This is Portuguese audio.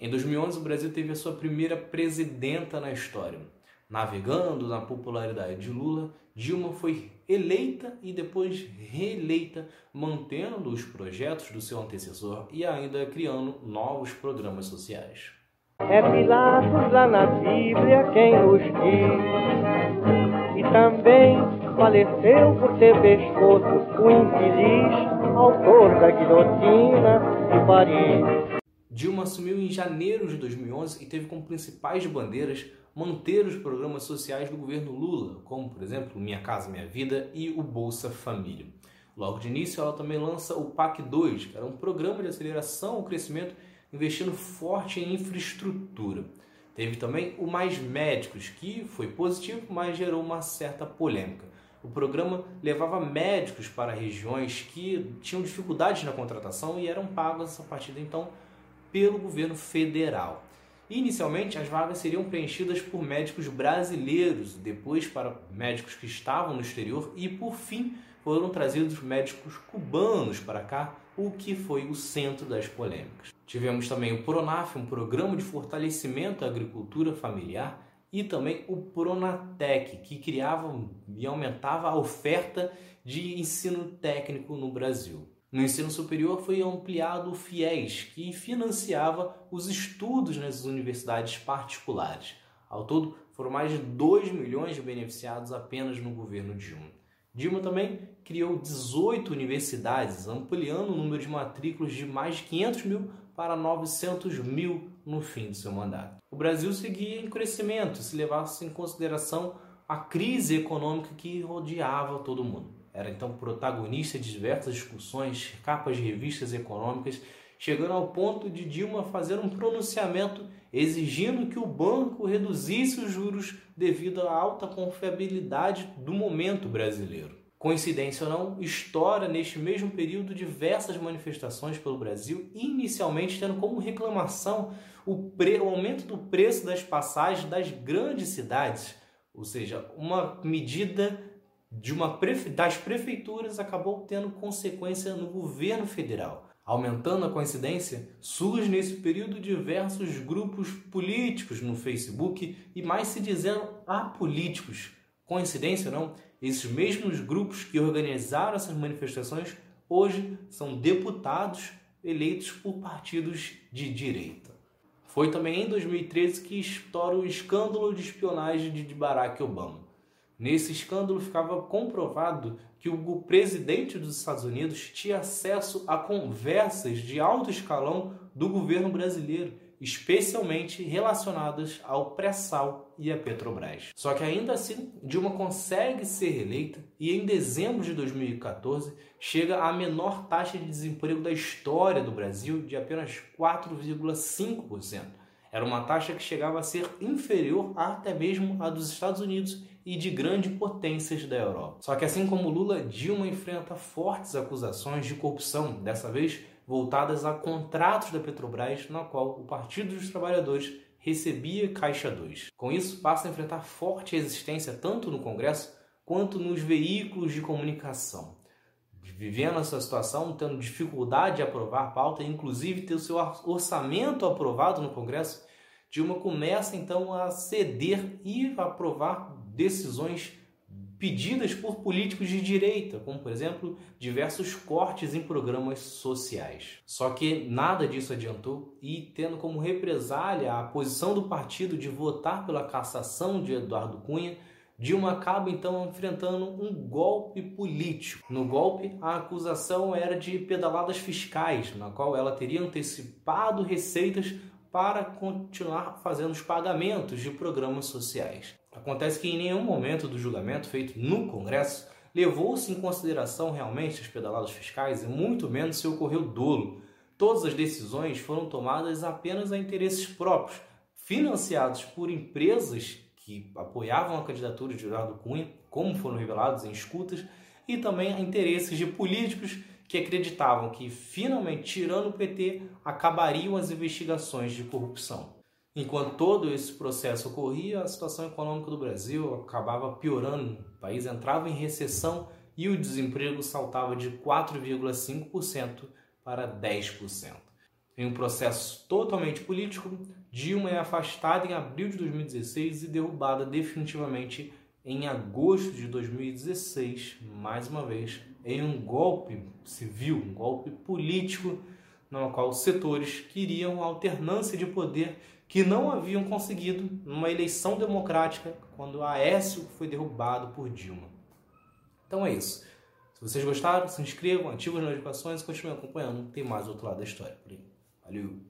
Em 2011, o Brasil teve a sua primeira presidenta na história. Navegando na popularidade de Lula, Dilma foi eleita e depois reeleita, mantendo os projetos do seu antecessor e ainda criando novos programas sociais. É Pilatos lá na Bíblia quem nos diz, e também faleceu por ter pescoço o infeliz autor da guilhotina de Paris. Dilma assumiu em janeiro de 2011 e teve como principais bandeiras manter os programas sociais do governo Lula, como, por exemplo, Minha Casa Minha Vida e o Bolsa Família. Logo de início, ela também lança o PAC 2, que era um programa de aceleração ao crescimento investindo forte em infraestrutura. Teve também o Mais Médicos, que foi positivo, mas gerou uma certa polêmica. O programa levava médicos para regiões que tinham dificuldades na contratação e eram pagos a partir de então pelo governo federal. Inicialmente, as vagas seriam preenchidas por médicos brasileiros, depois para médicos que estavam no exterior e, por fim, foram trazidos médicos cubanos para cá, o que foi o centro das polêmicas. Tivemos também o Pronaf, um programa de fortalecimento à agricultura familiar, e também o Pronatec, que criava e aumentava a oferta de ensino técnico no Brasil. No ensino superior foi ampliado o FIES, que financiava os estudos nas universidades particulares. Ao todo, foram mais de 2 milhões de beneficiados apenas no governo Dilma. Dilma também criou 18 universidades, ampliando o número de matrículas de mais de 500 mil para 900 mil no fim de seu mandato. O Brasil seguia em crescimento se levasse em consideração a crise econômica que rodeava todo mundo. Era então protagonista de diversas discussões, capas de revistas econômicas, chegando ao ponto de Dilma fazer um pronunciamento exigindo que o banco reduzisse os juros devido à alta confiabilidade do momento brasileiro. Coincidência ou não, estoura neste mesmo período diversas manifestações pelo Brasil, inicialmente tendo como reclamação o, o aumento do preço das passagens das grandes cidades, ou seja, uma medida de uma prefe... das prefeituras acabou tendo consequência no governo federal. Aumentando a coincidência, surge nesse período diversos grupos políticos no Facebook e mais se dizendo apolíticos. Coincidência não, esses mesmos grupos que organizaram essas manifestações hoje são deputados eleitos por partidos de direita. Foi também em 2013 que estoura o escândalo de espionagem de Barack Obama. Nesse escândalo ficava comprovado que o presidente dos Estados Unidos tinha acesso a conversas de alto escalão do governo brasileiro, especialmente relacionadas ao pré-sal e à Petrobras. Só que ainda assim, Dilma consegue ser reeleita e em dezembro de 2014 chega à menor taxa de desemprego da história do Brasil, de apenas 4,5%. Era uma taxa que chegava a ser inferior até mesmo à dos Estados Unidos e de grandes potências da Europa. Só que assim como Lula, Dilma enfrenta fortes acusações de corrupção, dessa vez voltadas a contratos da Petrobras, na qual o Partido dos Trabalhadores recebia Caixa 2. Com isso, passa a enfrentar forte resistência tanto no Congresso quanto nos veículos de comunicação. Vivendo essa situação, tendo dificuldade de aprovar pauta, inclusive ter o seu orçamento aprovado no Congresso, Dilma começa então a ceder e aprovar decisões pedidas por políticos de direita, como por exemplo diversos cortes em programas sociais. Só que nada disso adiantou e, tendo como represália a posição do partido de votar pela cassação de Eduardo Cunha, Dilma acaba então enfrentando um golpe político. No golpe, a acusação era de pedaladas fiscais, na qual ela teria antecipado receitas para continuar fazendo os pagamentos de programas sociais. Acontece que em nenhum momento do julgamento feito no Congresso levou-se em consideração realmente as pedaladas fiscais e muito menos se ocorreu dolo. Todas as decisões foram tomadas apenas a interesses próprios, financiados por empresas que apoiavam a candidatura de Eduardo Cunha, como foram revelados em escutas, e também interesses de políticos que acreditavam que, finalmente, tirando o PT, acabariam as investigações de corrupção. Enquanto todo esse processo ocorria, a situação econômica do Brasil acabava piorando. O país entrava em recessão e o desemprego saltava de 4,5% para 10%. Em um processo totalmente político, Dilma é afastada em abril de 2016 e derrubada definitivamente em agosto de 2016, mais uma vez, em um golpe civil, um golpe político, no qual setores queriam alternância de poder que não haviam conseguido numa eleição democrática quando Aécio foi derrubado por Dilma. Então é isso. Se vocês gostaram, se inscrevam, ativem as notificações e continuem acompanhando. Tem mais outro lado da história por aí. Hello.